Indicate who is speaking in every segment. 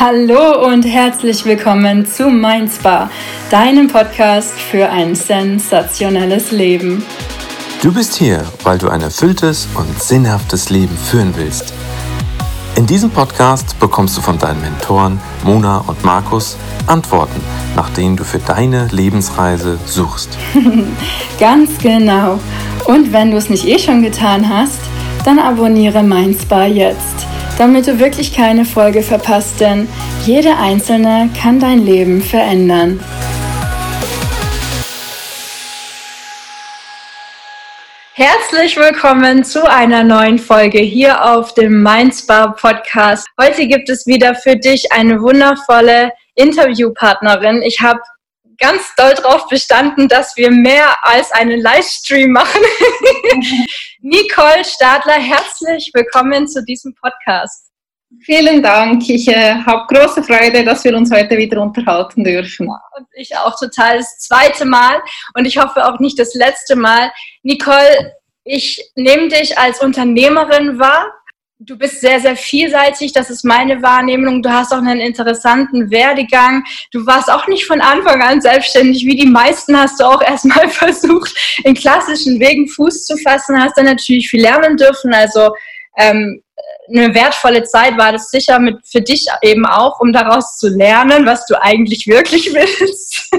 Speaker 1: Hallo und herzlich willkommen zu Mindspa, deinem Podcast für ein sensationelles Leben.
Speaker 2: Du bist hier, weil du ein erfülltes und sinnhaftes Leben führen willst. In diesem Podcast bekommst du von deinen Mentoren Mona und Markus Antworten, nach denen du für deine Lebensreise suchst.
Speaker 1: Ganz genau. Und wenn du es nicht eh schon getan hast, dann abonniere Mindspa jetzt damit du wirklich keine Folge verpasst, denn jede einzelne kann dein Leben verändern. Herzlich willkommen zu einer neuen Folge hier auf dem Mindspa Podcast. Heute gibt es wieder für dich eine wundervolle Interviewpartnerin. Ich habe ganz doll darauf bestanden, dass wir mehr als einen Livestream machen. Nicole Stadler, herzlich willkommen zu diesem Podcast.
Speaker 3: Vielen Dank. Ich äh, habe große Freude, dass wir uns heute wieder unterhalten dürfen.
Speaker 1: Und ich auch total das zweite Mal und ich hoffe auch nicht das letzte Mal. Nicole, ich nehme dich als Unternehmerin wahr du bist sehr, sehr vielseitig. Das ist meine Wahrnehmung. Du hast auch einen interessanten Werdegang. Du warst auch nicht von Anfang an selbstständig. Wie die meisten hast du auch erstmal versucht, in klassischen Wegen Fuß zu fassen. Hast dann natürlich viel lernen dürfen. Also ähm, eine wertvolle Zeit war das sicher mit für dich eben auch, um daraus zu lernen, was du eigentlich wirklich willst.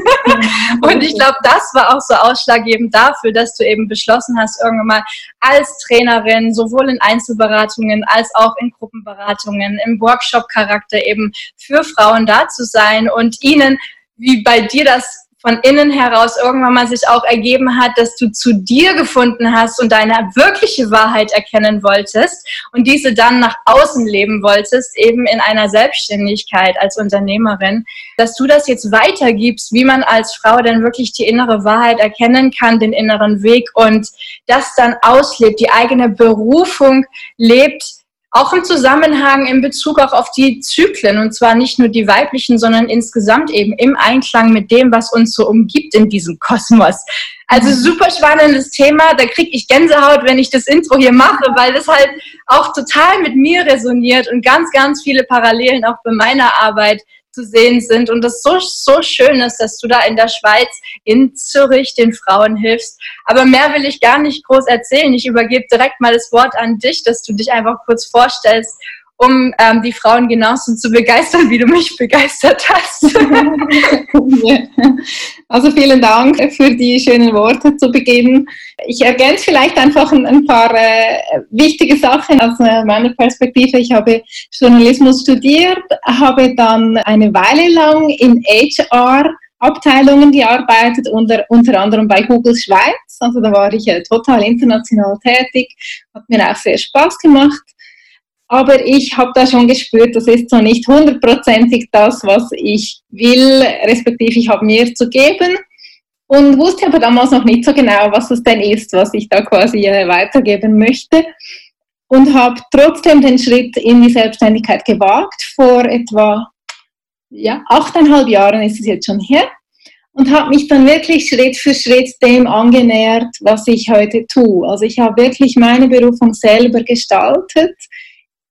Speaker 1: und ich glaube, das war auch so ausschlaggebend dafür, dass du eben beschlossen hast, irgendwann mal als Trainerin, sowohl in Einzelberatungen als auch in Gruppenberatungen, im Workshop-Charakter eben für Frauen da zu sein und ihnen, wie bei dir das von innen heraus irgendwann mal sich auch ergeben hat, dass du zu dir gefunden hast und deine wirkliche Wahrheit erkennen wolltest und diese dann nach außen leben wolltest, eben in einer Selbstständigkeit als Unternehmerin, dass du das jetzt weitergibst, wie man als Frau denn wirklich die innere Wahrheit erkennen kann, den inneren Weg und das dann auslebt, die eigene Berufung lebt, auch im Zusammenhang in Bezug auch auf die Zyklen und zwar nicht nur die weiblichen, sondern insgesamt eben im Einklang mit dem, was uns so umgibt in diesem Kosmos. Also super spannendes Thema, da kriege ich Gänsehaut, wenn ich das Intro hier mache, weil das halt auch total mit mir resoniert und ganz, ganz viele Parallelen auch bei meiner Arbeit zu sehen sind und das so, so schön ist, dass du da in der Schweiz, in Zürich den Frauen hilfst. Aber mehr will ich gar nicht groß erzählen. Ich übergebe direkt mal das Wort an dich, dass du dich einfach kurz vorstellst um ähm, die Frauen genauso zu begeistern, wie du mich begeistert hast.
Speaker 3: also vielen Dank für die schönen Worte zu Beginn. Ich ergänze vielleicht einfach ein, paar äh, wichtige Sachen aus äh, meiner Perspektive. Ich habe Journalismus studiert, habe dann eine Weile lang in HR Abteilungen gearbeitet, unter, unter anderem bei Google Schweiz. Also da war ich äh, total international tätig, hat mir auch sehr Spaß gemacht. Aber ich habe da schon gespürt, das ist so nicht hundertprozentig das, was ich will, respektive ich habe mehr zu geben. Und wusste aber damals noch nicht so genau, was es denn ist, was ich da quasi äh, weitergeben möchte. Und habe trotzdem den Schritt in die Selbstständigkeit gewagt. Vor etwa ja, achteinhalb Jahren ist es jetzt schon her. Und habe mich dann wirklich Schritt für Schritt dem angenähert, was ich heute tue. Also ich habe wirklich meine Berufung selber gestaltet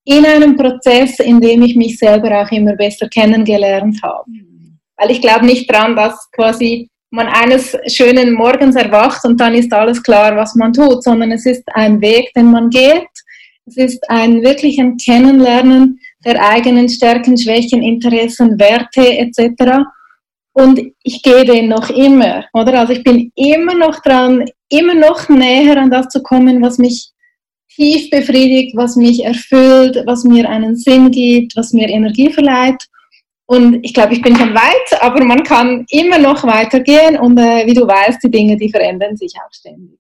Speaker 3: in einem Prozess, in dem ich mich selber auch immer besser kennengelernt habe. Weil ich glaube nicht daran, dass quasi man eines schönen Morgens erwacht und dann ist alles klar, was man tut, sondern es ist ein Weg, den man geht. Es ist ein wirklich ein Kennenlernen der eigenen Stärken, Schwächen, Interessen, Werte etc. Und ich gehe den noch immer, oder? Also ich bin immer noch dran, immer noch näher an das zu kommen, was mich tief befriedigt, was mich erfüllt, was mir einen Sinn gibt, was mir Energie verleiht. Und ich glaube, ich bin schon weit, aber man kann immer noch weitergehen und äh, wie du weißt, die Dinge, die verändern sich auch ständig.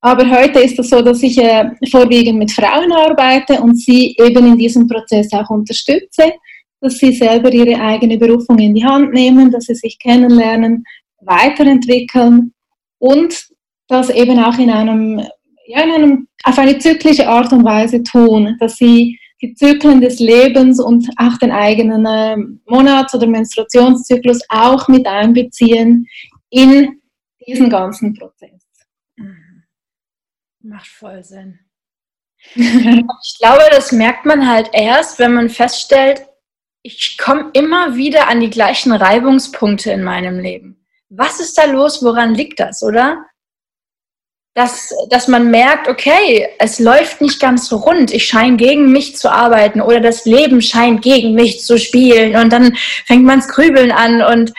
Speaker 3: Aber heute ist es so, dass ich äh, vorwiegend mit Frauen arbeite und sie eben in diesem Prozess auch unterstütze, dass sie selber ihre eigene Berufung in die Hand nehmen, dass sie sich kennenlernen, weiterentwickeln und das eben auch in einem ja, in einem, auf eine zyklische Art und Weise tun, dass sie die Zyklen des Lebens und auch den eigenen äh, Monats- oder Menstruationszyklus auch mit einbeziehen in diesen ganzen Prozess.
Speaker 1: Mhm. Macht voll Sinn. ich glaube, das merkt man halt erst, wenn man feststellt, ich komme immer wieder an die gleichen Reibungspunkte in meinem Leben. Was ist da los? Woran liegt das, oder? Dass, dass man merkt, okay, es läuft nicht ganz so rund. Ich scheine gegen mich zu arbeiten oder das Leben scheint gegen mich zu spielen. Und dann fängt man das Grübeln an und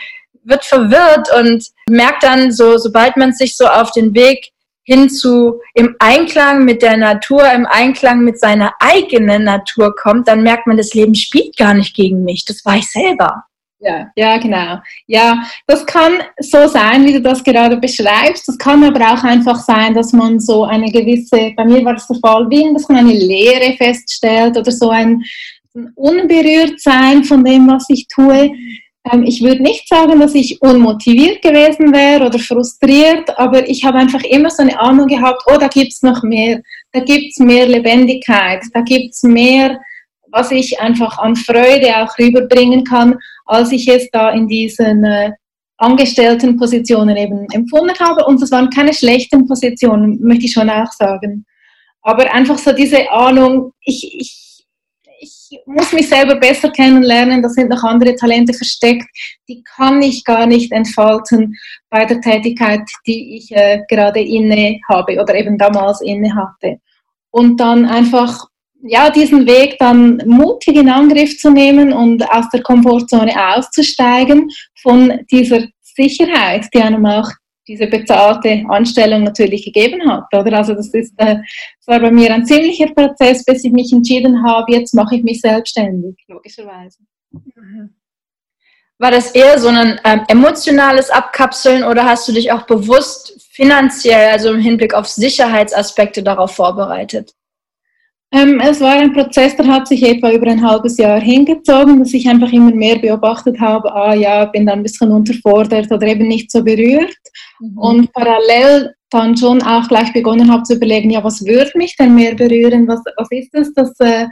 Speaker 1: wird verwirrt und merkt dann so, sobald man sich so auf den Weg hin zu im Einklang mit der Natur, im Einklang mit seiner eigenen Natur kommt, dann merkt man, das Leben spielt gar nicht gegen mich. Das war ich selber.
Speaker 3: Ja, ja, genau. Ja, das kann so sein, wie du das gerade beschreibst. Das kann aber auch einfach sein, dass man so eine gewisse, bei mir war das der Fall, wie dass man eine Leere feststellt oder so ein, ein Unberührtsein von dem, was ich tue. Ähm, ich würde nicht sagen, dass ich unmotiviert gewesen wäre oder frustriert, aber ich habe einfach immer so eine Ahnung gehabt, oh, da gibt es noch mehr, da gibt es mehr Lebendigkeit, da gibt es mehr, was ich einfach an Freude auch rüberbringen kann, als ich es da in diesen äh, angestellten Positionen eben empfunden habe. Und das waren keine schlechten Positionen, möchte ich schon auch sagen. Aber einfach so diese Ahnung, ich, ich ich muss mich selber besser kennenlernen, da sind noch andere Talente versteckt, die kann ich gar nicht entfalten bei der Tätigkeit, die ich äh, gerade inne habe oder eben damals inne hatte. Und dann einfach ja, diesen Weg dann mutig in Angriff zu nehmen und aus der Komfortzone auszusteigen von dieser Sicherheit, die einem auch diese bezahlte Anstellung natürlich gegeben hat. Oder? Also das ist, äh, das war bei mir ein ziemlicher Prozess, bis ich mich entschieden habe, jetzt mache ich mich selbstständig, logischerweise.
Speaker 1: War das eher so ein ähm, emotionales Abkapseln oder hast du dich auch bewusst finanziell, also im Hinblick auf Sicherheitsaspekte darauf vorbereitet?
Speaker 3: Ähm, es war ein Prozess, der hat sich etwa über ein halbes Jahr hingezogen, dass ich einfach immer mehr beobachtet habe, ah ja, bin dann ein bisschen unterfordert oder eben nicht so berührt. Mhm. Und parallel dann schon auch gleich begonnen habe zu überlegen, ja, was würde mich denn mehr berühren? Was, was ist es, das äh,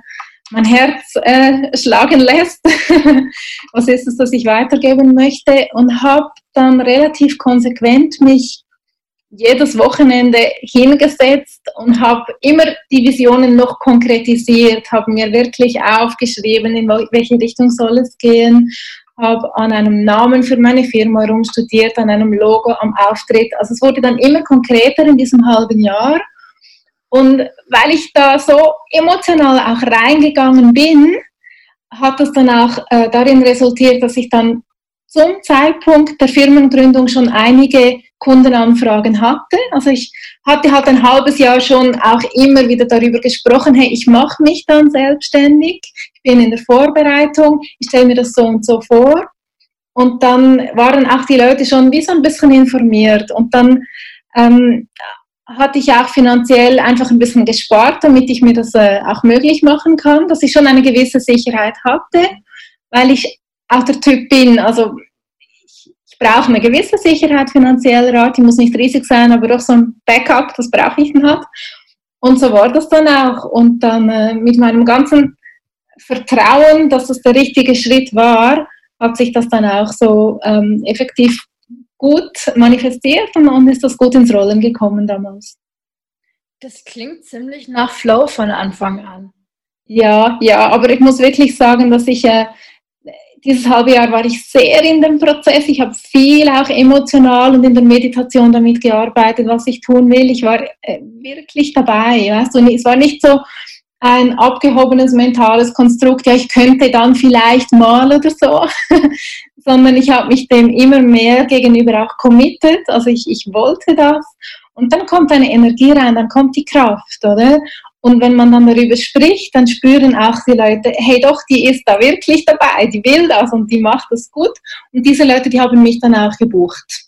Speaker 3: mein Herz äh, schlagen lässt? was ist es, das ich weitergeben möchte? Und habe dann relativ konsequent mich jedes Wochenende hingesetzt und habe immer die Visionen noch konkretisiert, habe mir wirklich aufgeschrieben, in welche Richtung soll es gehen, habe an einem Namen für meine Firma herumstudiert, an einem Logo, am Auftritt. Also es wurde dann immer konkreter in diesem halben Jahr. Und weil ich da so emotional auch reingegangen bin, hat das dann auch äh, darin resultiert, dass ich dann zum Zeitpunkt der Firmengründung schon einige Kundenanfragen hatte. Also ich hatte halt ein halbes Jahr schon auch immer wieder darüber gesprochen, hey, ich mache mich dann selbstständig, ich bin in der Vorbereitung, ich stelle mir das so und so vor. Und dann waren auch die Leute schon wie so ein bisschen informiert. Und dann ähm, hatte ich auch finanziell einfach ein bisschen gespart, damit ich mir das äh, auch möglich machen kann, dass ich schon eine gewisse Sicherheit hatte, weil ich auch der Typ bin, also brauche eine gewisse Sicherheit finanzieller Art, die muss nicht riesig sein, aber doch so ein Backup, das brauche ich dann halt. Und so war das dann auch. Und dann äh, mit meinem ganzen Vertrauen, dass das der richtige Schritt war, hat sich das dann auch so ähm, effektiv gut manifestiert und dann ist das gut ins Rollen gekommen damals.
Speaker 1: Das klingt ziemlich nach Flow von Anfang an.
Speaker 3: Ja, ja, aber ich muss wirklich sagen, dass ich äh, dieses halbe Jahr war ich sehr in dem Prozess. Ich habe viel auch emotional und in der Meditation damit gearbeitet, was ich tun will. Ich war äh, wirklich dabei. Weißt du? Es war nicht so ein abgehobenes mentales Konstrukt, ja, ich könnte dann vielleicht mal oder so, sondern ich habe mich dem immer mehr gegenüber auch committed. Also ich, ich wollte das. Und dann kommt eine Energie rein, dann kommt die Kraft, oder? Und wenn man dann darüber spricht, dann spüren auch die Leute, hey doch, die ist da wirklich dabei, die will das und die macht das gut. Und diese Leute, die haben mich dann auch gebucht.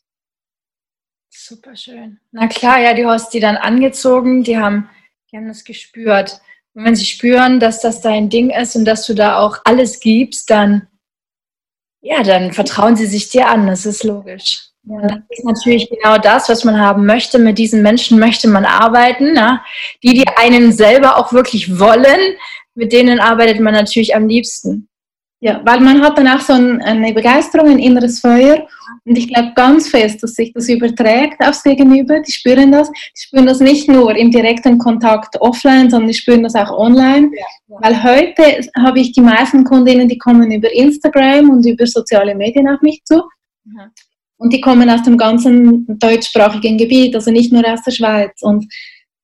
Speaker 1: Super schön. Na klar, ja, du hast die dann angezogen, die haben, die haben das gespürt. Und wenn sie spüren, dass das dein Ding ist und dass du da auch alles gibst, dann, ja, dann vertrauen sie sich dir an, das ist logisch. Ja, das ist natürlich genau das, was man haben möchte. Mit diesen Menschen möchte man arbeiten. Ne? Die, die einen selber auch wirklich wollen, mit denen arbeitet man natürlich am liebsten.
Speaker 3: Ja, weil man hat dann auch so ein, eine Begeisterung, ein inneres Feuer. Und ich glaube ganz fest, dass sich das überträgt aufs Gegenüber. Die spüren das. Die spüren das nicht nur im direkten Kontakt offline, sondern die spüren das auch online. Ja, ja. Weil heute habe ich die meisten Kundinnen, die kommen über Instagram und über soziale Medien auf mich zu. Mhm. Und die kommen aus dem ganzen deutschsprachigen Gebiet, also nicht nur aus der Schweiz. Und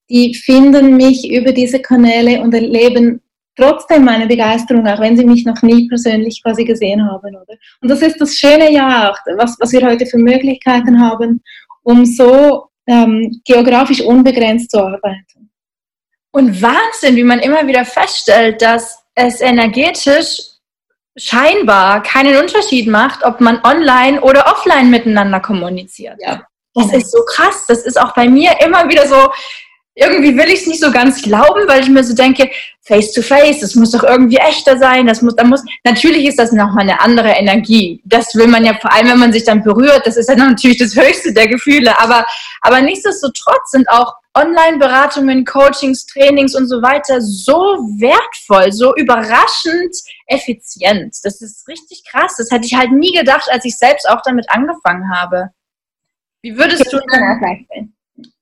Speaker 3: die finden mich über diese Kanäle und erleben trotzdem meine Begeisterung, auch wenn sie mich noch nie persönlich quasi gesehen haben. Oder? Und das ist das Schöne ja auch, was, was wir heute für Möglichkeiten haben, um so ähm, geografisch unbegrenzt zu arbeiten.
Speaker 1: Und Wahnsinn, wie man immer wieder feststellt, dass es energetisch scheinbar keinen Unterschied macht, ob man online oder offline miteinander kommuniziert. Ja. Das ist so krass. Das ist auch bei mir immer wieder so, irgendwie will ich es nicht so ganz glauben, weil ich mir so denke, face to face, das muss doch irgendwie echter sein, das muss, da muss, natürlich ist das nochmal eine andere Energie. Das will man ja vor allem, wenn man sich dann berührt, das ist ja natürlich das höchste der Gefühle, aber, aber nichtsdestotrotz sind auch Online-Beratungen, Coachings, Trainings und so weiter so wertvoll, so überraschend effizient. Das ist richtig krass. Das hätte ich halt nie gedacht, als ich selbst auch damit angefangen habe. Wie würdest du denn,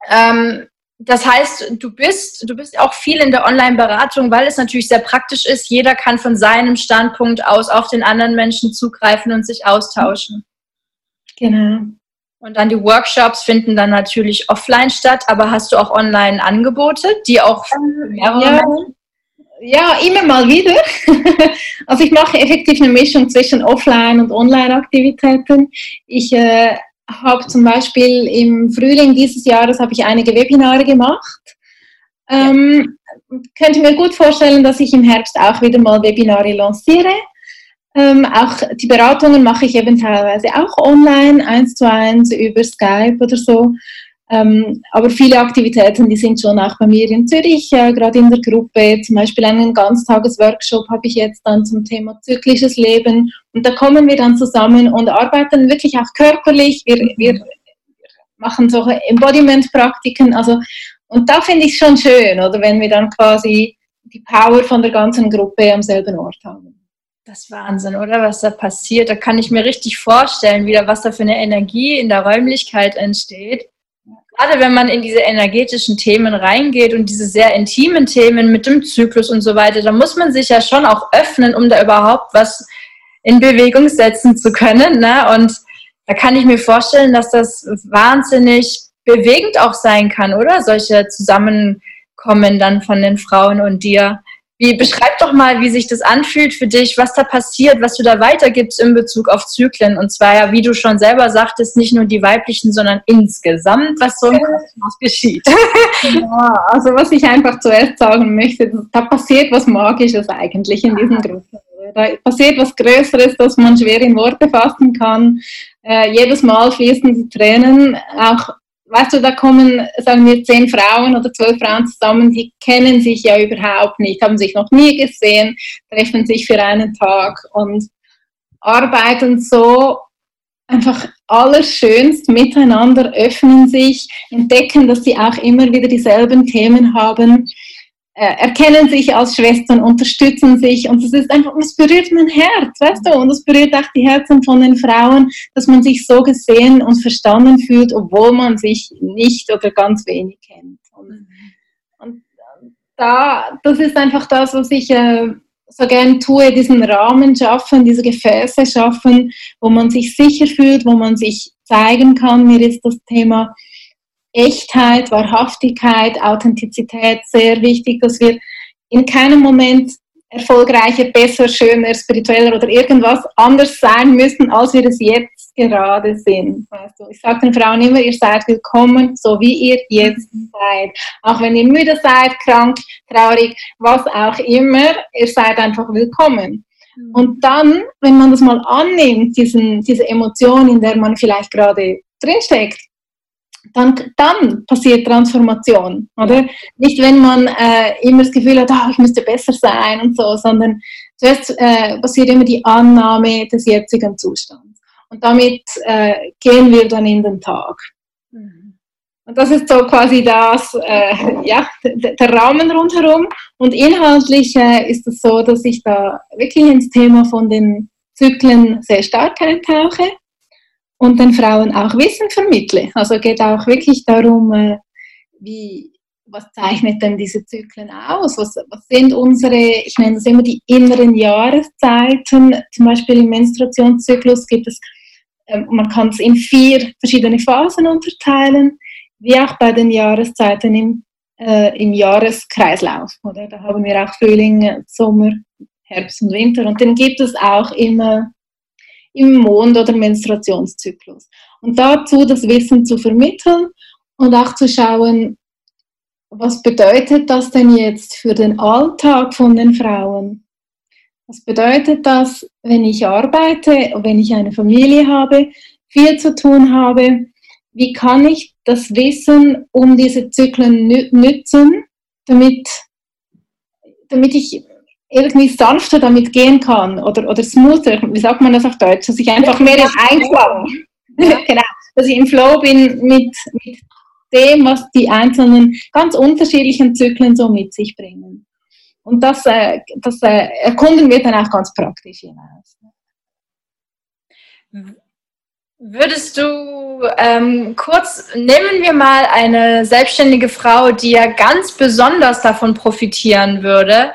Speaker 1: ähm, das heißt, du bist, du bist auch viel in der Online-Beratung, weil es natürlich sehr praktisch ist. Jeder kann von seinem Standpunkt aus auf den anderen Menschen zugreifen und sich austauschen.
Speaker 3: Genau.
Speaker 1: Und dann die Workshops finden dann natürlich offline statt, aber hast du auch online Angebote, die auch
Speaker 3: ähm, mehrere ja, ja, immer mal wieder. also ich mache effektiv eine Mischung zwischen Offline- und Online-Aktivitäten. Ich äh, habe zum Beispiel im Frühling dieses Jahres habe ich einige Webinare gemacht. Ähm, könnte mir gut vorstellen, dass ich im Herbst auch wieder mal Webinare lanciere. Ähm, auch die Beratungen mache ich eben teilweise auch online, eins zu eins über Skype oder so. Ähm, aber viele Aktivitäten, die sind schon auch bei mir in Zürich, äh, gerade in der Gruppe. Zum Beispiel einen Ganztagesworkshop habe ich jetzt dann zum Thema zyklisches Leben. Und da kommen wir dann zusammen und arbeiten wirklich auch körperlich. Wir, wir machen solche Embodiment-Praktiken. Also, und da finde ich es schon schön, oder wenn wir dann quasi die Power von der ganzen Gruppe am selben Ort haben.
Speaker 1: Das ist Wahnsinn, oder? Was da passiert. Da kann ich mir richtig vorstellen, wieder was da für eine Energie in der Räumlichkeit entsteht gerade wenn man in diese energetischen Themen reingeht und diese sehr intimen Themen mit dem Zyklus und so weiter, da muss man sich ja schon auch öffnen, um da überhaupt was in Bewegung setzen zu können. Ne? Und da kann ich mir vorstellen, dass das wahnsinnig bewegend auch sein kann, oder? Solche Zusammenkommen dann von den Frauen und dir. Wie, beschreib doch mal, wie sich das anfühlt für dich, was da passiert, was du da weitergibst in Bezug auf Zyklen. Und zwar ja, wie du schon selber sagtest, nicht nur die weiblichen, sondern insgesamt, was so im Kosmos geschieht.
Speaker 3: Ja, also was ich einfach zuerst sagen möchte, da passiert was Magisches eigentlich in diesen Gruppen. Da passiert was Größeres, das man schwer in Worte fassen kann. Äh, jedes Mal fließen die Tränen, auch weißt du, da kommen, sagen wir, zehn Frauen oder zwölf Frauen zusammen, die kennen sich ja überhaupt nicht, haben sich noch nie gesehen, treffen sich für einen Tag und arbeiten so einfach allerschönst miteinander, öffnen sich, entdecken, dass sie auch immer wieder dieselben Themen haben erkennen sich als Schwestern, unterstützen sich und es ist einfach, es berührt mein Herz, weißt du, und es berührt auch die Herzen von den Frauen, dass man sich so gesehen und verstanden fühlt, obwohl man sich nicht oder ganz wenig kennt. Und, und da, das ist einfach das, was ich äh, so gern tue, diesen Rahmen schaffen, diese Gefäße schaffen, wo man sich sicher fühlt, wo man sich zeigen kann. Mir ist das Thema Echtheit, Wahrhaftigkeit, Authentizität sehr wichtig, dass wir in keinem Moment erfolgreicher, besser, schöner, spiritueller oder irgendwas anders sein müssen, als wir es jetzt gerade sind. Also ich sage den Frauen immer, ihr seid willkommen, so wie ihr jetzt seid. Auch wenn ihr müde seid, krank, traurig, was auch immer, ihr seid einfach willkommen. Mhm. Und dann, wenn man das mal annimmt, diesen, diese Emotion, in der man vielleicht gerade drinsteckt, dann, dann passiert Transformation, oder? Nicht, wenn man äh, immer das Gefühl hat, oh, ich müsste besser sein und so, sondern zuerst äh, passiert immer die Annahme des jetzigen Zustands. Und damit äh, gehen wir dann in den Tag. Mhm. Und das ist so quasi das, äh, ja, der Rahmen rundherum. Und inhaltlich äh, ist es so, dass ich da wirklich ins Thema von den Zyklen sehr stark eintauche und den Frauen auch Wissen vermittle. Also geht auch wirklich darum, äh, wie, was zeichnet denn diese Zyklen aus? Was, was sind unsere, ich nenne das immer die inneren Jahreszeiten, zum Beispiel im Menstruationszyklus gibt es, äh, man kann es in vier verschiedene Phasen unterteilen, wie auch bei den Jahreszeiten im, äh, im Jahreskreislauf. Oder? Da haben wir auch Frühling, Sommer, Herbst und Winter und den gibt es auch immer im Mond- oder Menstruationszyklus. Und dazu das Wissen zu vermitteln und auch zu schauen, was bedeutet das denn jetzt für den Alltag von den Frauen? Was bedeutet das, wenn ich arbeite, wenn ich eine Familie habe, viel zu tun habe? Wie kann ich das Wissen um diese Zyklen nützen, damit, damit ich irgendwie sanfter damit gehen kann oder, oder smoother, wie sagt man das auf Deutsch, dass ich einfach mehr im Einklang, ja. genau, dass ich im Flow bin mit, mit dem, was die einzelnen ganz unterschiedlichen Zyklen so mit sich bringen. Und das, äh, das äh, erkunden wir dann auch ganz praktisch hinaus.
Speaker 1: Würdest du ähm, kurz, nehmen wir mal eine selbstständige Frau, die ja ganz besonders davon profitieren würde.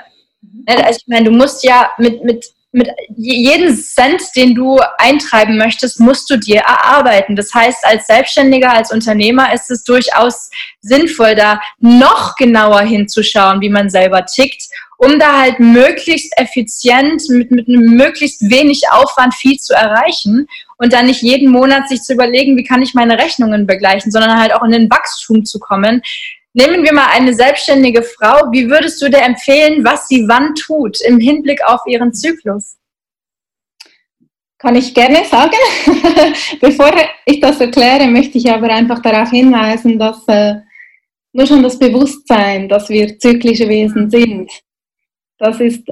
Speaker 1: Mhm. Also ich meine, du musst ja mit, mit mit jedem Cent, den du eintreiben möchtest, musst du dir erarbeiten. Das heißt, als Selbstständiger, als Unternehmer ist es durchaus sinnvoll, da noch genauer hinzuschauen, wie man selber tickt, um da halt möglichst effizient, mit, mit möglichst wenig Aufwand viel zu erreichen und dann nicht jeden Monat sich zu überlegen, wie kann ich meine Rechnungen begleichen, sondern halt auch in den Wachstum zu kommen. Nehmen wir mal eine selbstständige Frau. Wie würdest du dir empfehlen, was sie wann tut im Hinblick auf ihren Zyklus?
Speaker 3: Kann ich gerne sagen. Bevor ich das erkläre, möchte ich aber einfach darauf hinweisen, dass äh, nur schon das Bewusstsein, dass wir zyklische Wesen sind, das ist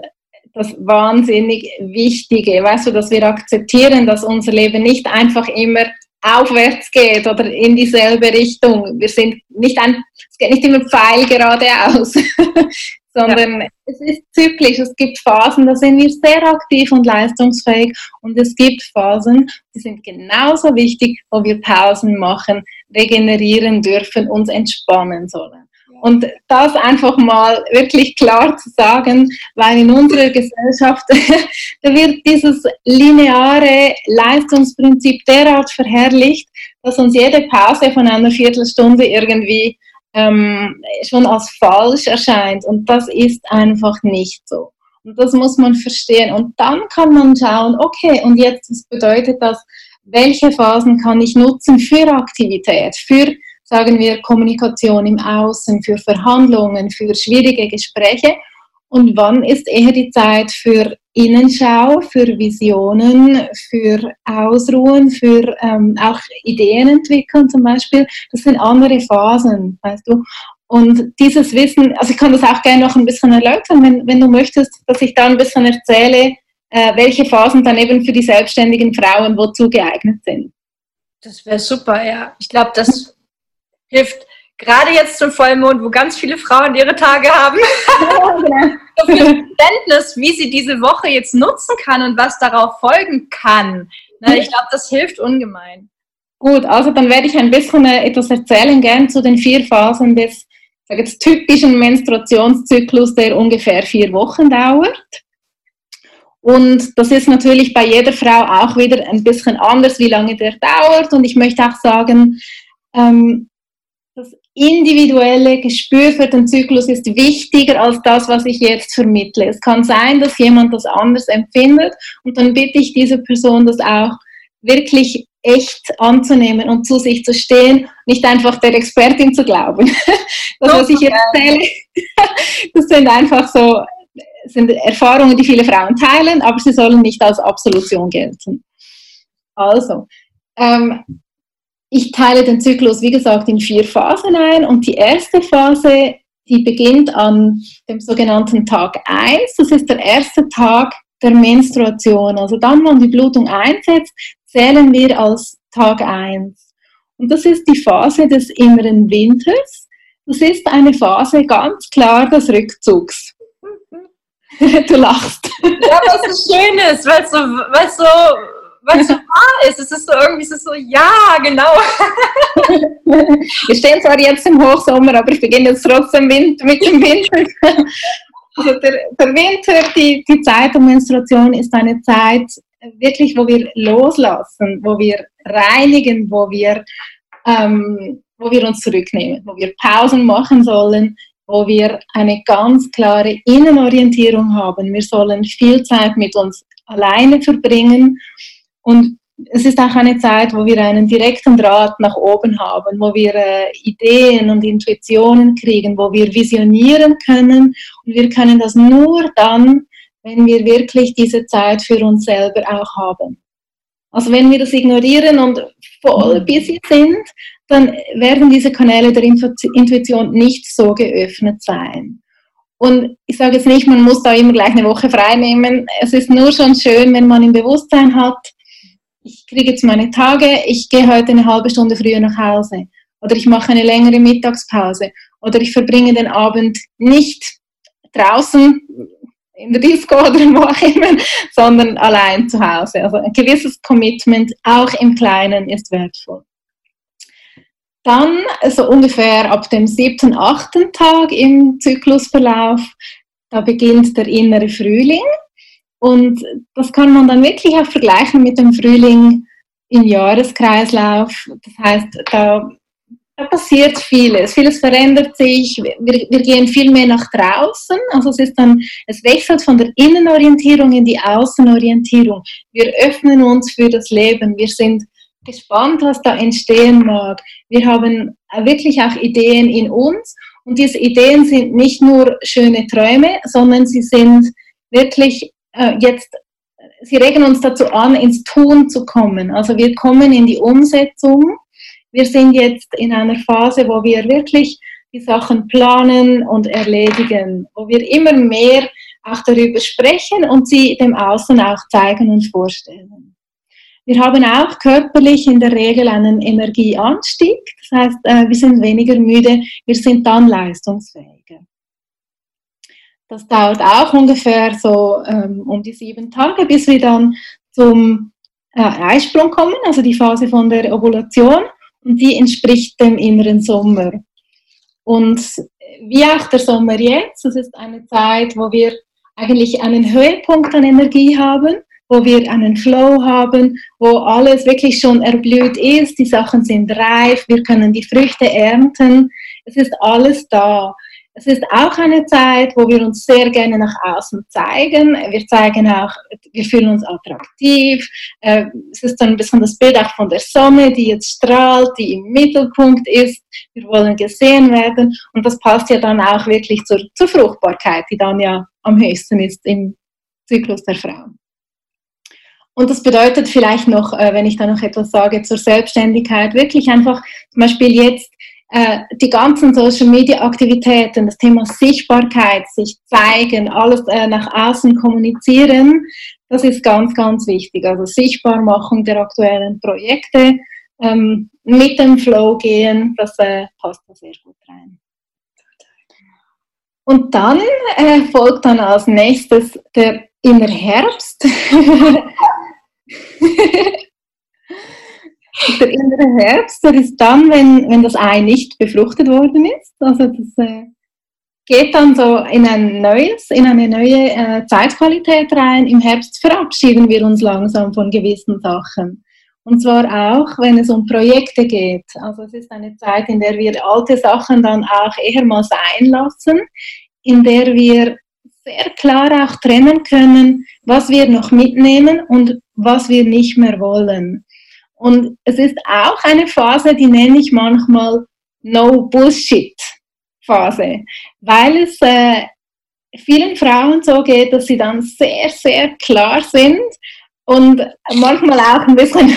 Speaker 3: das wahnsinnig Wichtige. Weißt du, dass wir akzeptieren, dass unser Leben nicht einfach immer aufwärts geht oder in dieselbe Richtung. Wir sind nicht ein, es geht nicht immer Pfeil geradeaus, sondern ja. es ist zyklisch. Es gibt Phasen, da sind wir sehr aktiv und leistungsfähig und es gibt Phasen, die sind genauso wichtig, wo wir Pausen machen, regenerieren dürfen, uns entspannen sollen. Und das einfach mal wirklich klar zu sagen, weil in unserer Gesellschaft, da wird dieses lineare Leistungsprinzip derart verherrlicht, dass uns jede Pause von einer Viertelstunde irgendwie ähm, schon als falsch erscheint. Und das ist einfach nicht so. Und das muss man verstehen. Und dann kann man schauen, okay, und jetzt, was bedeutet das? Welche Phasen kann ich nutzen für Aktivität, für sagen wir, Kommunikation im Außen, für Verhandlungen, für schwierige Gespräche. Und wann ist eher die Zeit für Innenschau, für Visionen, für Ausruhen, für ähm, auch Ideen entwickeln zum Beispiel. Das sind andere Phasen, weißt du. Und dieses Wissen, also ich kann das auch gerne noch ein bisschen erläutern, wenn, wenn du möchtest, dass ich da ein bisschen erzähle, äh, welche Phasen dann eben für die selbstständigen Frauen wozu geeignet sind.
Speaker 1: Das wäre super, ja. Ich glaube, das hilft gerade jetzt zum Vollmond, wo ganz viele Frauen ihre Tage haben, ja, Verständnis, wie sie diese Woche jetzt nutzen kann und was darauf folgen kann. Ich glaube, das hilft ungemein.
Speaker 3: Gut, also dann werde ich ein bisschen äh, etwas erzählen, gern zu den vier Phasen des jetzt, typischen Menstruationszyklus, der ungefähr vier Wochen dauert. Und das ist natürlich bei jeder Frau auch wieder ein bisschen anders, wie lange der dauert. Und ich möchte auch sagen, ähm, das individuelle Gespür für den Zyklus ist wichtiger als das, was ich jetzt vermittle. Es kann sein, dass jemand das anders empfindet und dann bitte ich diese Person, das auch wirklich echt anzunehmen und zu sich zu stehen, nicht einfach der Expertin zu glauben. Das, was ich jetzt erzähle, das sind einfach so sind Erfahrungen, die viele Frauen teilen, aber sie sollen nicht als Absolution gelten. Also, ähm, ich teile den Zyklus, wie gesagt, in vier Phasen ein und die erste Phase, die beginnt an dem sogenannten Tag 1. Das ist der erste Tag der Menstruation. Also dann, wenn die Blutung einsetzt, zählen wir als Tag 1. Und das ist die Phase des inneren Winters. Das ist eine Phase ganz klar des Rückzugs. du lachst.
Speaker 1: Ja, was so schön ist, weil es so, weil so, weil so wahr ist. Es ist so irgendwie es so, ja, genau.
Speaker 3: Wir stehen zwar jetzt im Hochsommer, aber ich beginne jetzt trotzdem mit dem Winter. Also der, der Winter, die, die Zeit der Menstruation ist eine Zeit, wirklich, wo wir loslassen, wo wir reinigen, wo wir, ähm, wo wir uns zurücknehmen, wo wir Pausen machen sollen, wo wir eine ganz klare Innenorientierung haben. Wir sollen viel Zeit mit uns alleine verbringen und es ist auch eine Zeit, wo wir einen direkten Draht nach oben haben, wo wir äh, Ideen und Intuitionen kriegen, wo wir visionieren können. Und wir können das nur dann, wenn wir wirklich diese Zeit für uns selber auch haben. Also wenn wir das ignorieren und voll busy sind, dann werden diese Kanäle der Intuition nicht so geöffnet sein. Und ich sage jetzt nicht, man muss da immer gleich eine Woche frei nehmen. Es ist nur schon schön, wenn man im Bewusstsein hat, ich kriege jetzt meine Tage, ich gehe heute eine halbe Stunde früher nach Hause. Oder ich mache eine längere Mittagspause. Oder ich verbringe den Abend nicht draußen in der Disco oder wo auch immer, sondern allein zu Hause. Also ein gewisses Commitment, auch im Kleinen, ist wertvoll. Dann, so ungefähr ab dem siebten, achten Tag im Zyklusverlauf, da beginnt der innere Frühling. Und das kann man dann wirklich auch vergleichen mit dem Frühling im Jahreskreislauf. Das heißt, da, da passiert vieles. Vieles verändert sich. Wir, wir, gehen viel mehr nach draußen. Also es ist dann, es wechselt von der Innenorientierung in die Außenorientierung. Wir öffnen uns für das Leben. Wir sind gespannt, was da entstehen mag. Wir haben wirklich auch Ideen in uns. Und diese Ideen sind nicht nur schöne Träume, sondern sie sind wirklich äh, jetzt, sie regen uns dazu an, ins Tun zu kommen. Also wir kommen in die Umsetzung. Wir sind jetzt in einer Phase, wo wir wirklich die Sachen planen und erledigen, wo wir immer mehr auch darüber sprechen und sie dem Außen auch zeigen und vorstellen. Wir haben auch körperlich in der Regel einen Energieanstieg, das heißt, äh, wir sind weniger müde, wir sind dann leistungsfähiger. Das dauert auch ungefähr so ähm, um die sieben Tage, bis wir dann zum äh, Eisprung kommen, also die Phase von der Ovulation. Und die entspricht dem inneren Sommer. Und wie auch der Sommer jetzt, das ist eine Zeit, wo wir eigentlich einen Höhepunkt an Energie haben, wo wir einen Flow haben, wo alles wirklich schon erblüht ist, die Sachen sind reif, wir können die Früchte ernten, es ist alles da. Es ist auch eine Zeit, wo wir uns sehr gerne nach außen zeigen. Wir zeigen auch, wir fühlen uns attraktiv. Äh, es ist dann ein bisschen das Bild auch von der Sonne, die jetzt strahlt, die im Mittelpunkt ist. Wir wollen gesehen werden. Und das passt ja dann auch wirklich zur, zur Fruchtbarkeit, die dann ja am höchsten ist im Zyklus der Frau. Und das bedeutet vielleicht noch, äh, wenn ich da noch etwas sage zur Selbstständigkeit, wirklich einfach zum Beispiel jetzt äh, die ganzen Social Media Aktivitäten, das Thema Sichtbarkeit, sich zeigen, alles äh, nach außen kommunizieren, das ist ganz, ganz wichtig. Also Sichtbarmachung der aktuellen Projekte, ähm, mit dem Flow gehen, das äh, passt da sehr gut rein. Und dann äh, folgt dann als nächstes der innere Herbst. der innere Herbst, der ist dann, wenn, wenn das Ei nicht befruchtet worden ist. Also das äh, geht dann so in ein neues, in eine neue äh, Zeitqualität rein. Im Herbst verabschieden wir uns langsam von gewissen Sachen. Und zwar auch, wenn es um Projekte geht. Also es ist eine Zeit, in der wir alte Sachen dann auch eher mal sein lassen, in der wir sehr klar auch trennen können, was wir noch mitnehmen und was wir nicht mehr wollen. Und es ist auch eine Phase, die nenne ich manchmal No Bullshit Phase, weil es äh, vielen Frauen so geht, dass sie dann sehr, sehr klar sind und manchmal auch ein bisschen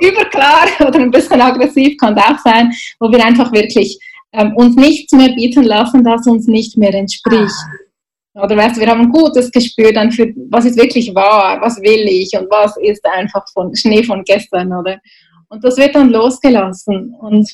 Speaker 3: überklar oder ein bisschen aggressiv kann auch sein, wo wir einfach wirklich ähm, uns nichts mehr bieten lassen, das uns nicht mehr entspricht. Oder weißt du, wir haben ein gutes Gespür dann für, was ist wirklich wahr, was will ich und was ist einfach von Schnee von gestern, oder? Und das wird dann losgelassen. Und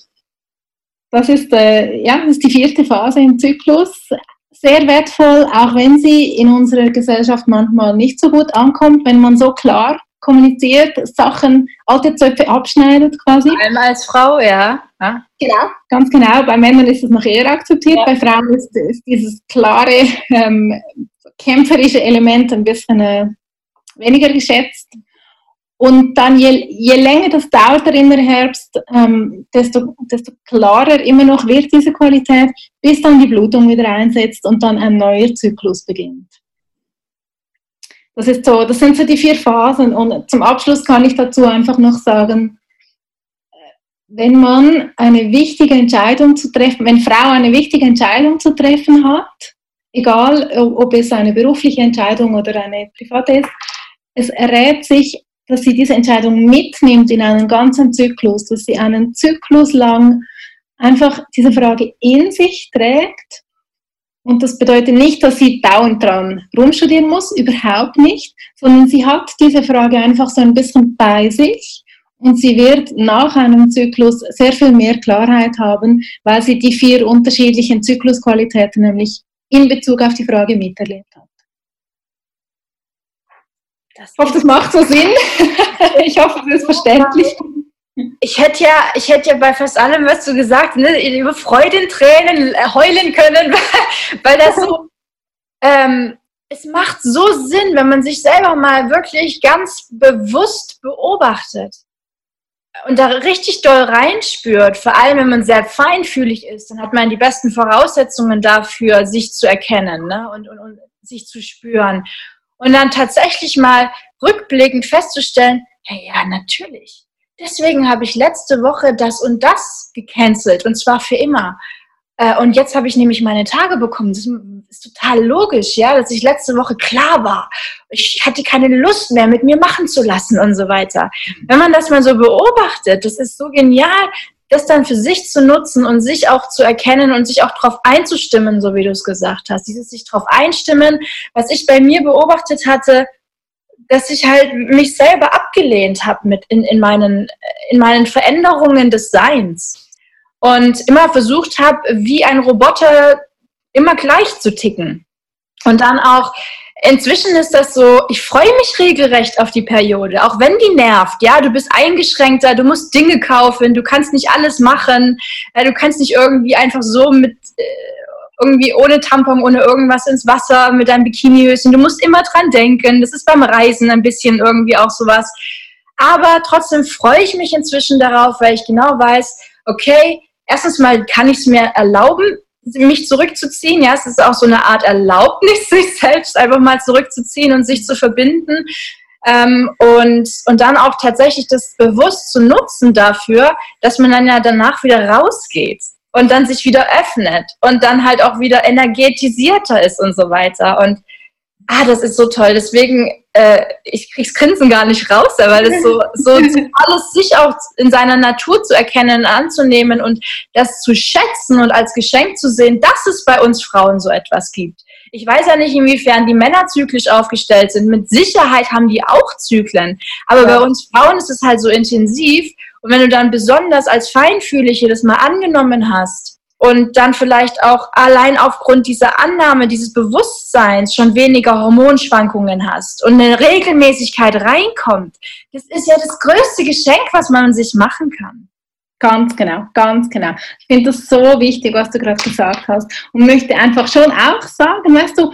Speaker 3: das ist, äh, ja, das ist die vierte Phase im Zyklus. Sehr wertvoll, auch wenn sie in unserer Gesellschaft manchmal nicht so gut ankommt, wenn man so klar kommuniziert, Sachen, alte Zöpfe abschneidet quasi.
Speaker 1: Vor allem als Frau, ja. ja.
Speaker 3: Genau, ganz genau. Bei Männern ist es noch eher akzeptiert, ja. bei Frauen ist, ist dieses klare, ähm, kämpferische Element ein bisschen äh, weniger geschätzt. Und dann, je, je länger das dauert, der Innerherbst, ähm, desto, desto klarer immer noch wird diese Qualität, bis dann die Blutung wieder einsetzt und dann ein neuer Zyklus beginnt. Das, ist so, das sind so die vier Phasen. Und zum Abschluss kann ich dazu einfach noch sagen, wenn man eine wichtige Entscheidung zu treffen, wenn Frau eine wichtige Entscheidung zu treffen hat, egal ob es eine berufliche Entscheidung oder eine private ist, es errät sich, dass sie diese Entscheidung mitnimmt in einen ganzen Zyklus, dass sie einen Zyklus lang einfach diese Frage in sich trägt. Und das bedeutet nicht, dass sie dauernd dran rumstudieren muss, überhaupt nicht, sondern sie hat diese Frage einfach so ein bisschen bei sich und sie wird nach einem Zyklus sehr viel mehr Klarheit haben, weil sie die vier unterschiedlichen Zyklusqualitäten nämlich in Bezug auf die Frage miterlebt hat. Das ich hoffe, das macht so Sinn. ich hoffe, das ist verständlich.
Speaker 1: Ich hätte ja, ich hätte ja bei fast allem, was du gesagt hast, ne, über Freudentränen heulen können, weil das so, ähm, es macht so Sinn, wenn man sich selber mal wirklich ganz bewusst beobachtet und da richtig doll reinspürt, vor allem wenn man sehr feinfühlig ist, dann hat man die besten Voraussetzungen dafür, sich zu erkennen ne? und, und, und sich zu spüren. Und dann tatsächlich mal rückblickend festzustellen, hey, ja, natürlich. Deswegen habe ich letzte Woche das und das gecancelt und zwar für immer. Äh, und jetzt habe ich nämlich meine Tage bekommen. Das ist total logisch, ja, dass ich letzte Woche klar war. Ich hatte keine Lust mehr, mit mir machen zu lassen und so weiter. Wenn man das mal so beobachtet, das ist so genial, das dann für sich zu nutzen und sich auch zu erkennen und sich auch darauf einzustimmen, so wie du es gesagt hast. Dieses sich darauf einstimmen, was ich bei mir beobachtet hatte, dass ich halt mich selber abgelehnt habe mit in, in, meinen, in meinen Veränderungen des Seins und immer versucht habe, wie ein Roboter immer gleich zu ticken. Und dann auch, inzwischen ist das so, ich freue mich regelrecht auf die Periode, auch wenn die nervt. Ja, du bist eingeschränkter, du musst Dinge kaufen, du kannst nicht alles machen, äh, du kannst nicht irgendwie einfach so mit äh, irgendwie ohne Tampon, ohne irgendwas ins Wasser mit deinem Bikinihöschen. Du musst immer dran denken. Das ist beim Reisen ein bisschen irgendwie auch sowas. Aber trotzdem freue ich mich inzwischen darauf, weil ich genau weiß, okay, erstens mal kann ich es mir erlauben, mich zurückzuziehen. Ja, es ist auch so eine Art Erlaubnis, sich selbst einfach mal zurückzuziehen und sich zu verbinden. Ähm, und, und dann auch tatsächlich das bewusst zu nutzen dafür, dass man dann ja danach wieder rausgeht und dann sich wieder öffnet und dann halt auch wieder energetisierter ist und so weiter. Und ah, das ist so toll. Deswegen, äh, ich krieg's Grinsen gar nicht raus, weil es so, so alles sich auch in seiner Natur zu erkennen, anzunehmen und das zu schätzen und als Geschenk zu sehen, dass es bei uns Frauen so etwas gibt. Ich weiß ja nicht, inwiefern die Männer zyklisch aufgestellt sind. Mit Sicherheit haben die auch Zyklen. Aber ja. bei uns Frauen ist es halt so intensiv. Und wenn du dann besonders als Feinfühlige das mal angenommen hast, und dann vielleicht auch allein aufgrund dieser Annahme, dieses Bewusstseins schon weniger Hormonschwankungen hast und eine Regelmäßigkeit reinkommt, das ist ja das größte Geschenk, was man sich machen kann.
Speaker 3: Ganz genau, ganz genau. Ich finde das so wichtig, was du gerade gesagt hast und möchte einfach schon auch sagen, weißt du,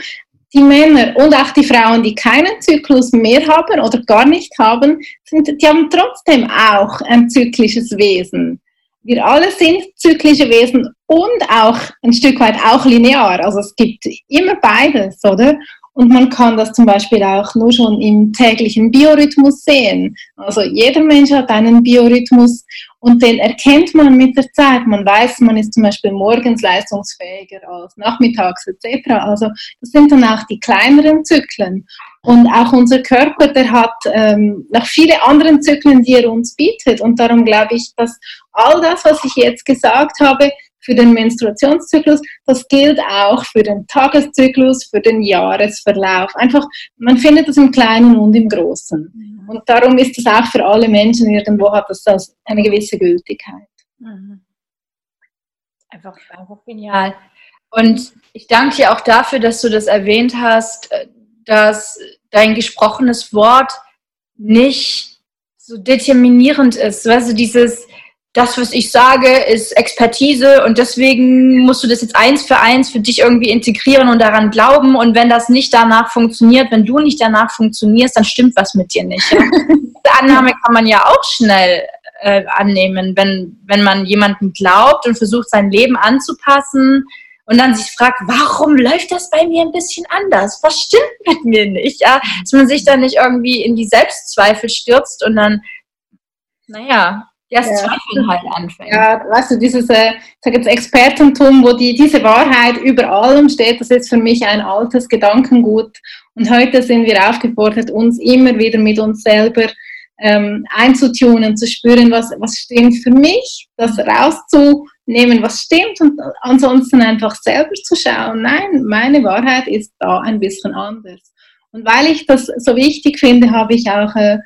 Speaker 3: die Männer und auch die Frauen, die keinen Zyklus mehr haben oder gar nicht haben, sind, die haben trotzdem auch ein zyklisches Wesen wir alle sind zyklische Wesen und auch ein Stück weit auch linear. Also es gibt immer beides, oder? Und man kann das zum Beispiel auch nur schon im täglichen Biorhythmus sehen. Also jeder Mensch hat einen Biorhythmus und den erkennt man mit der Zeit. Man weiß, man ist zum Beispiel morgens leistungsfähiger als nachmittags etc. Also das sind dann auch die kleineren Zyklen. Und auch unser Körper, der hat ähm, noch viele andere Zyklen, die er uns bietet. Und darum glaube ich, dass all das, was ich jetzt gesagt habe, für den Menstruationszyklus, das gilt auch für den Tageszyklus, für den Jahresverlauf. Einfach, man findet das im Kleinen und im Großen. Mhm. Und darum ist es auch für alle Menschen irgendwo hat das eine gewisse Gültigkeit. Mhm.
Speaker 1: Einfach, einfach genial. Und ich danke dir auch dafür, dass du das erwähnt hast, äh, dass dein gesprochenes Wort nicht so determinierend ist. Weißt du, dieses, das, was ich sage, ist Expertise und deswegen musst du das jetzt eins für eins für dich irgendwie integrieren und daran glauben. Und wenn das nicht danach funktioniert, wenn du nicht danach funktionierst, dann stimmt was mit dir nicht. Ja? Diese Annahme kann man ja auch schnell äh, annehmen, wenn, wenn man jemanden glaubt und versucht, sein Leben anzupassen und dann sich fragt, warum läuft das bei mir ein bisschen anders? Was stimmt mit mir nicht? Ja? Dass man sich dann nicht irgendwie in die Selbstzweifel stürzt und dann, naja, das ja. Zweifeln halt anfängt.
Speaker 3: Ja, weißt du, dieses äh, sag jetzt Expertentum, wo die, diese Wahrheit über allem steht, das ist für mich ein altes Gedankengut. Und heute sind wir aufgefordert, uns immer wieder mit uns selber ähm, einzutunen, zu spüren, was, was stimmt für mich, das rauszunehmen, was stimmt und ansonsten einfach selber zu schauen, nein, meine Wahrheit ist da ein bisschen anders. Und weil ich das so wichtig finde, habe ich auch äh,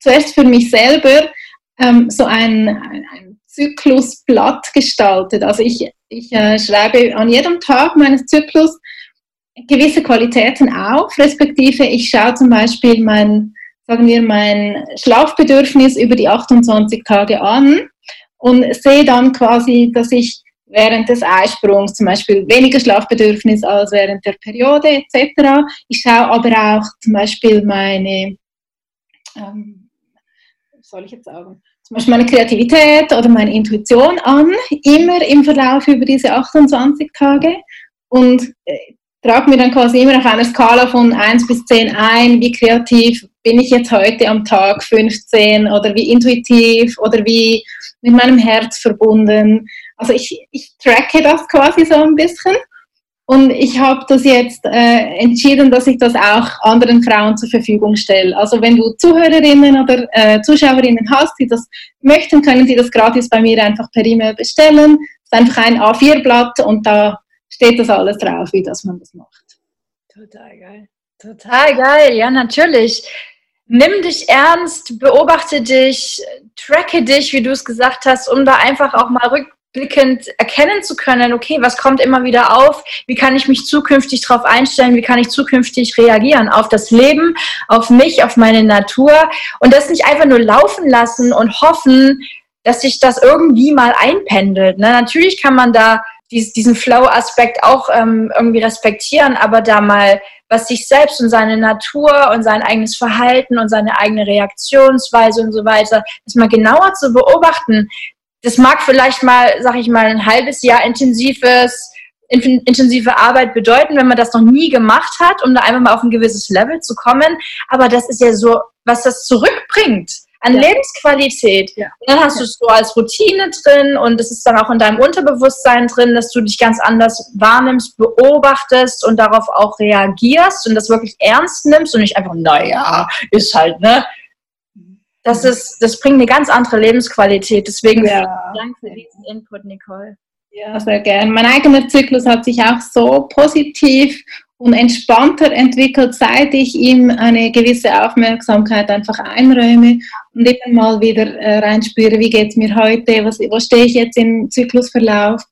Speaker 3: zuerst für mich selber ähm, so ein, ein, Zyklusblatt gestaltet. Also ich, ich äh, schreibe an jedem Tag meines Zyklus gewisse Qualitäten auf, respektive ich schaue zum Beispiel mein, sagen wir, mein Schlafbedürfnis über die 28 Tage an und sehe dann quasi, dass ich während des Eisprungs zum Beispiel weniger Schlafbedürfnis als während der Periode etc. Ich schaue aber auch zum Beispiel meine, ähm, was soll ich jetzt sagen, zum Beispiel meine Kreativität oder meine Intuition an, immer im Verlauf über diese 28 Tage und äh, trage mir dann quasi immer auf einer Skala von 1 bis 10 ein, wie kreativ bin ich jetzt heute am Tag 15 oder wie intuitiv oder wie mit meinem Herz verbunden. Also ich, ich tracke das quasi so ein bisschen und ich habe das jetzt äh, entschieden, dass ich das auch anderen Frauen zur Verfügung stelle. Also wenn du Zuhörerinnen oder äh, Zuschauerinnen hast, die das möchten, können sie das gratis bei mir einfach per E-Mail bestellen. Es ist einfach ein A4-Blatt und da steht das alles drauf, wie das man das macht.
Speaker 1: Total geil. Total geil, ja, natürlich. Nimm dich ernst, beobachte dich, tracke dich, wie du es gesagt hast, um da einfach auch mal rück rückblickend erkennen zu können, okay, was kommt immer wieder auf, wie kann ich mich zukünftig darauf einstellen, wie kann ich zukünftig reagieren auf das Leben, auf mich, auf meine Natur und das nicht einfach nur laufen lassen und hoffen, dass sich das irgendwie mal einpendelt. Ne? Natürlich kann man da diesen Flow-Aspekt auch ähm, irgendwie respektieren, aber da mal was sich selbst und seine Natur und sein eigenes Verhalten und seine eigene Reaktionsweise und so weiter, das mal genauer zu beobachten, das mag vielleicht mal, sag ich mal, ein halbes Jahr intensives, intensive Arbeit bedeuten, wenn man das noch nie gemacht hat, um da einfach mal auf ein gewisses Level zu kommen. Aber das ist ja so, was das zurückbringt an ja. Lebensqualität. Ja. Und dann hast ja. du es so als Routine drin und es ist dann auch in deinem Unterbewusstsein drin, dass du dich ganz anders wahrnimmst, beobachtest und darauf auch reagierst und das wirklich ernst nimmst und nicht einfach, naja, ist halt, ne? Das, ist, das bringt eine ganz andere Lebensqualität. Deswegen ja. vielen Dank für diesen Input, Nicole.
Speaker 3: Ja, sehr gern. Mein eigener Zyklus hat sich auch so positiv und entspannter entwickelt, seit ich ihm eine gewisse Aufmerksamkeit einfach einräume und immer mal wieder äh, reinspüre, wie geht es mir heute, was, wo stehe ich jetzt im Zyklusverlauf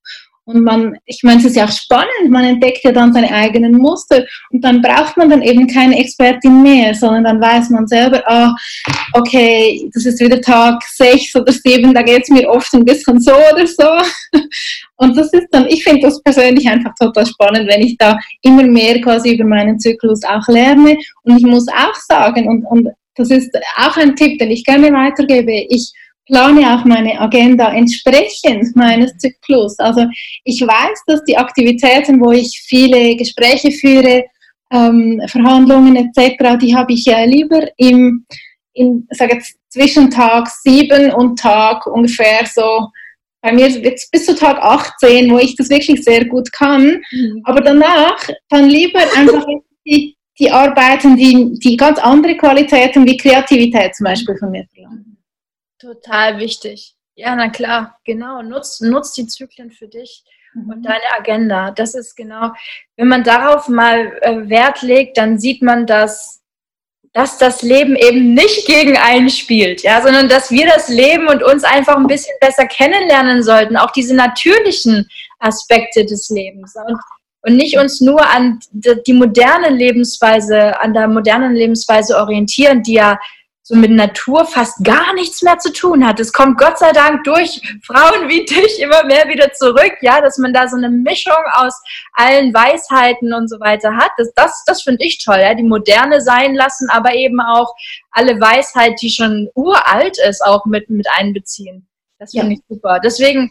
Speaker 3: und man, ich meine, es ist ja auch spannend, man entdeckt ja dann seine eigenen Muster und dann braucht man dann eben keine Expertin mehr, sondern dann weiß man selber, ah, okay, das ist wieder Tag sechs oder sieben, da geht es mir oft ein bisschen so oder so. Und das ist dann, ich finde das persönlich einfach total spannend, wenn ich da immer mehr quasi über meinen Zyklus auch lerne. Und ich muss auch sagen, und, und das ist auch ein Tipp, den ich gerne weitergebe, ich plane auch meine Agenda entsprechend meines Zyklus. Also ich weiß, dass die Aktivitäten, wo ich viele Gespräche führe, ähm, Verhandlungen etc., die habe ich äh, lieber im, in, sag jetzt, zwischen Tag 7 und Tag ungefähr so, bei mir jetzt bis zu Tag 18, wo ich das wirklich sehr gut kann. Mhm. Aber danach dann lieber einfach die, die Arbeiten, die, die ganz andere Qualitäten wie Kreativität zum Beispiel von mir verlangen.
Speaker 1: Total wichtig. Ja, na klar, genau. Nutz, nutz die Zyklen für dich mhm. und deine Agenda. Das ist genau, wenn man darauf mal äh, Wert legt, dann sieht man, dass dass das Leben eben nicht gegen einen spielt, ja, sondern dass wir das Leben und uns einfach ein bisschen besser kennenlernen sollten, auch diese natürlichen Aspekte des Lebens und, und nicht uns nur an die moderne Lebensweise, an der modernen Lebensweise orientieren, die ja so mit Natur fast gar nichts mehr zu tun hat. Es kommt Gott sei Dank durch Frauen wie dich immer mehr wieder zurück, ja, dass man da so eine Mischung aus allen Weisheiten und so weiter hat. Das, das, das finde ich toll, ja, die Moderne sein lassen, aber eben auch alle Weisheit, die schon uralt ist, auch mit, mit einbeziehen. Das finde ja. ich super. Deswegen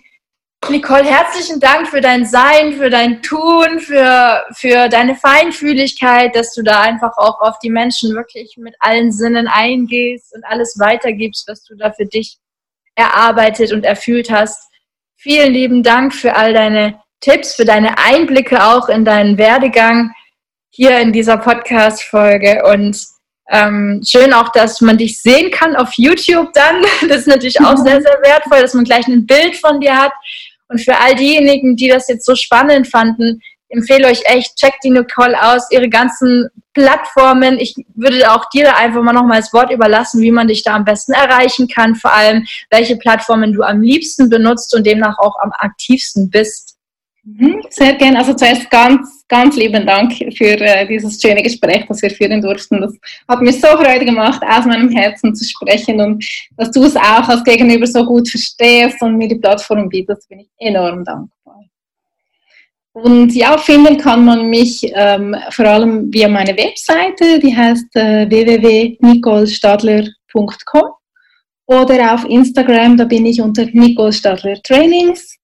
Speaker 1: Nicole, herzlichen Dank für dein Sein, für dein Tun, für, für deine Feinfühligkeit, dass du da einfach auch auf die Menschen wirklich mit allen Sinnen eingehst und alles weitergibst, was du da für dich erarbeitet und erfüllt hast. Vielen lieben Dank für all deine Tipps, für deine Einblicke auch in deinen Werdegang hier in dieser Podcast-Folge und ähm, schön auch, dass man dich sehen kann auf YouTube dann. Das ist natürlich auch sehr, sehr wertvoll, dass man gleich ein Bild von dir hat. Und für all diejenigen, die das jetzt so spannend fanden, empfehle euch echt, checkt die Nicole aus, ihre ganzen Plattformen. Ich würde auch dir da einfach mal nochmal das Wort überlassen, wie man dich da am besten erreichen kann, vor allem welche Plattformen du am liebsten benutzt und demnach auch am aktivsten bist.
Speaker 3: Mhm, sehr gerne. Also zuerst ganz, ganz lieben Dank für äh, dieses schöne Gespräch, das wir führen durften. Das hat mir so Freude gemacht, aus meinem Herzen zu sprechen und dass du es auch als Gegenüber so gut verstehst und mir die Plattform bietest, bin ich enorm dankbar. Und ja, finden kann man mich ähm, vor allem via meine Webseite, die heißt äh, www.nicolestadler.com oder auf Instagram, da bin ich unter Nicole Stadler Trainings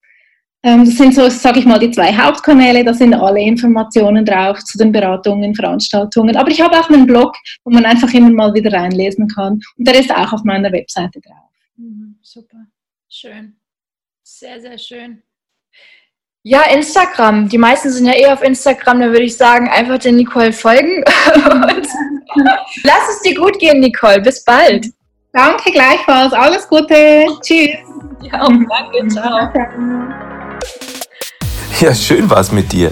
Speaker 3: das sind so, sage ich mal, die zwei Hauptkanäle, da sind alle Informationen drauf zu den Beratungen, Veranstaltungen. Aber ich habe auch einen Blog, wo man einfach immer mal wieder reinlesen kann. Und der ist auch auf meiner Webseite drauf.
Speaker 1: Mhm, super, schön. Sehr, sehr schön. Ja, Instagram. Die meisten sind ja eh auf Instagram, da würde ich sagen, einfach der Nicole folgen. lass es dir gut gehen, Nicole. Bis bald.
Speaker 3: Danke gleichfalls. Alles Gute. Tschüss.
Speaker 1: Ja, danke. Ciao.
Speaker 2: Ja, schön war es mit dir.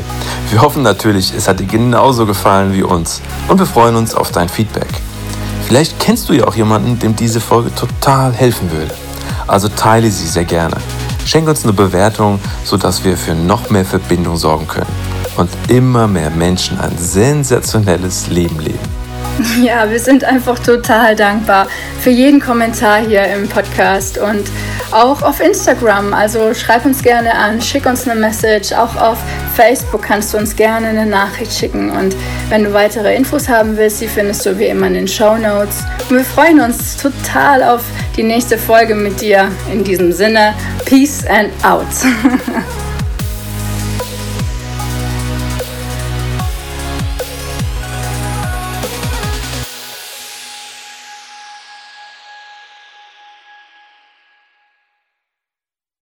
Speaker 2: Wir hoffen natürlich, es hat dir genauso gefallen wie uns und wir freuen uns auf dein Feedback. Vielleicht kennst du ja auch jemanden, dem diese Folge total helfen würde. Also teile sie sehr gerne. Schenk uns eine Bewertung, sodass wir für noch mehr Verbindung sorgen können und immer mehr Menschen ein sensationelles Leben leben.
Speaker 1: Ja, wir sind einfach total dankbar für jeden Kommentar hier im Podcast und auch auf Instagram. Also schreib uns gerne an, schick uns eine Message. Auch auf Facebook kannst du uns gerne eine Nachricht schicken. Und wenn du weitere Infos haben willst, die findest du wie immer in den Show Notes. Und wir freuen uns total auf die nächste Folge mit dir. In diesem Sinne, Peace and out.